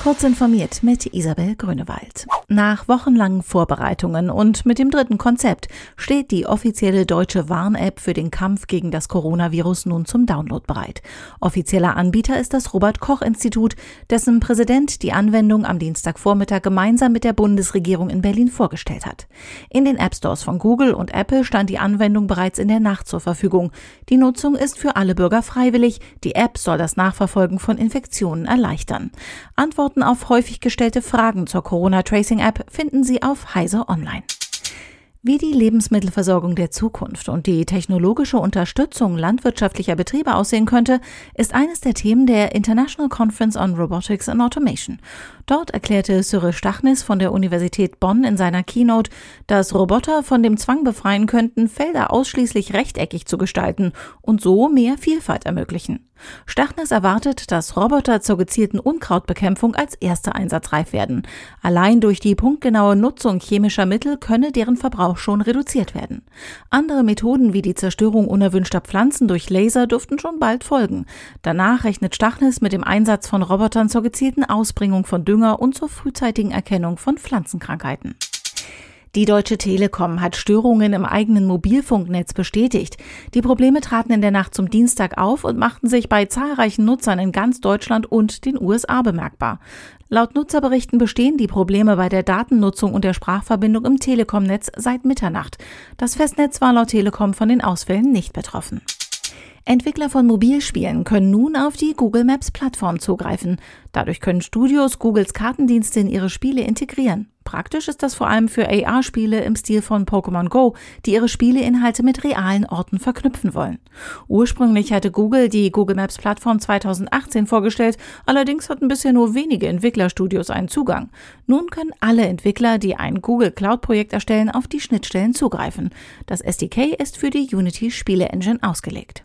Kurz informiert mit Isabel Grünewald. Nach wochenlangen Vorbereitungen und mit dem dritten Konzept steht die offizielle deutsche Warn-App für den Kampf gegen das Coronavirus nun zum Download bereit. Offizieller Anbieter ist das Robert Koch Institut, dessen Präsident die Anwendung am Dienstagvormittag gemeinsam mit der Bundesregierung in Berlin vorgestellt hat. In den App Stores von Google und Apple stand die Anwendung bereits in der Nacht zur Verfügung. Die Nutzung ist für alle Bürger freiwillig. Die App soll das Nachverfolgen von Infektionen erleichtern. Antworten Antworten auf häufig gestellte Fragen zur Corona-Tracing-App finden Sie auf Heise Online. Wie die Lebensmittelversorgung der Zukunft und die technologische Unterstützung landwirtschaftlicher Betriebe aussehen könnte, ist eines der Themen der International Conference on Robotics and Automation. Dort erklärte Cyril Stachnis von der Universität Bonn in seiner Keynote, dass Roboter von dem Zwang befreien könnten, Felder ausschließlich rechteckig zu gestalten und so mehr Vielfalt ermöglichen. Stachnis erwartet, dass Roboter zur gezielten Unkrautbekämpfung als erste einsatzreif werden. Allein durch die punktgenaue Nutzung chemischer Mittel könne deren Verbrauch schon reduziert werden. Andere Methoden wie die Zerstörung unerwünschter Pflanzen durch Laser dürften schon bald folgen. Danach rechnet Stachnis mit dem Einsatz von Robotern zur gezielten Ausbringung von Dünger und zur frühzeitigen Erkennung von Pflanzenkrankheiten. Die Deutsche Telekom hat Störungen im eigenen Mobilfunknetz bestätigt. Die Probleme traten in der Nacht zum Dienstag auf und machten sich bei zahlreichen Nutzern in ganz Deutschland und den USA bemerkbar. Laut Nutzerberichten bestehen die Probleme bei der Datennutzung und der Sprachverbindung im Telekom-Netz seit Mitternacht. Das Festnetz war laut Telekom von den Ausfällen nicht betroffen. Entwickler von Mobilspielen können nun auf die Google Maps Plattform zugreifen. Dadurch können Studios Googles Kartendienste in ihre Spiele integrieren. Praktisch ist das vor allem für AR-Spiele im Stil von Pokémon Go, die ihre Spieleinhalte mit realen Orten verknüpfen wollen. Ursprünglich hatte Google die Google Maps Plattform 2018 vorgestellt, allerdings hatten bisher nur wenige Entwicklerstudios einen Zugang. Nun können alle Entwickler, die ein Google Cloud-Projekt erstellen, auf die Schnittstellen zugreifen. Das SDK ist für die Unity Spiele Engine ausgelegt.